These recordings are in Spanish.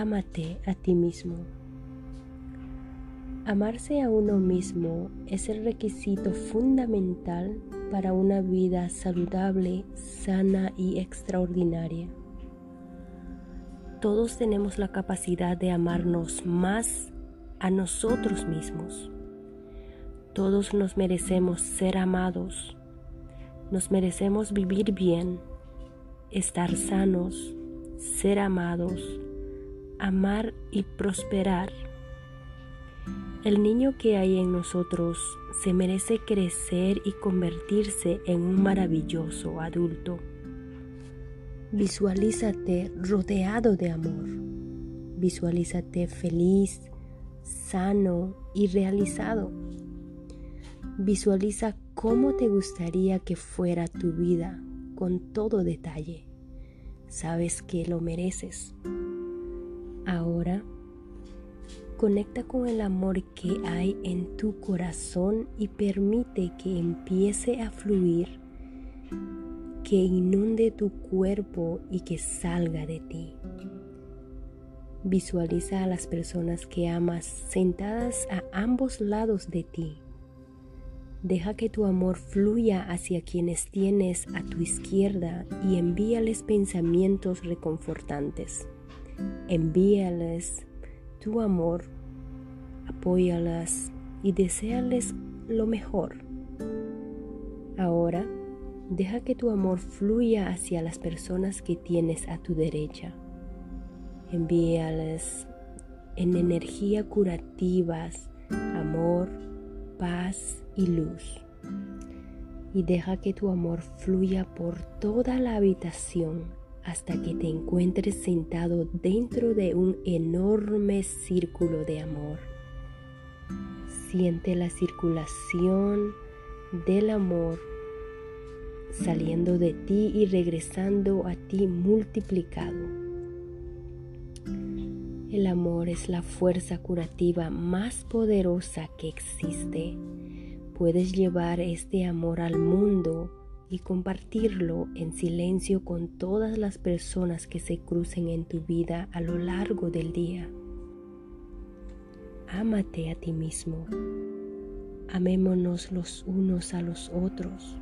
ámate a ti mismo. Amarse a uno mismo es el requisito fundamental para una vida saludable, sana y extraordinaria. Todos tenemos la capacidad de amarnos más a nosotros mismos. Todos nos merecemos ser amados. Nos merecemos vivir bien, estar sanos, ser amados, amar y prosperar el niño que hay en nosotros se merece crecer y convertirse en un maravilloso adulto. Visualízate rodeado de amor. Visualízate feliz, sano y realizado. Visualiza cómo te gustaría que fuera tu vida con todo detalle. Sabes que lo mereces. Ahora Conecta con el amor que hay en tu corazón y permite que empiece a fluir, que inunde tu cuerpo y que salga de ti. Visualiza a las personas que amas sentadas a ambos lados de ti. Deja que tu amor fluya hacia quienes tienes a tu izquierda y envíales pensamientos reconfortantes. Envíales tu amor, apóyalas y deséales lo mejor. Ahora, deja que tu amor fluya hacia las personas que tienes a tu derecha. Envíales en energía curativas, amor, paz y luz. Y deja que tu amor fluya por toda la habitación hasta que te encuentres sentado dentro de un enorme círculo de amor. Siente la circulación del amor saliendo de ti y regresando a ti multiplicado. El amor es la fuerza curativa más poderosa que existe. Puedes llevar este amor al mundo y compartirlo en silencio con todas las personas que se crucen en tu vida a lo largo del día. Ámate a ti mismo. Amémonos los unos a los otros.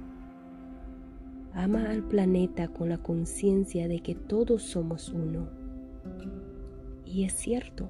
Ama al planeta con la conciencia de que todos somos uno. Y es cierto,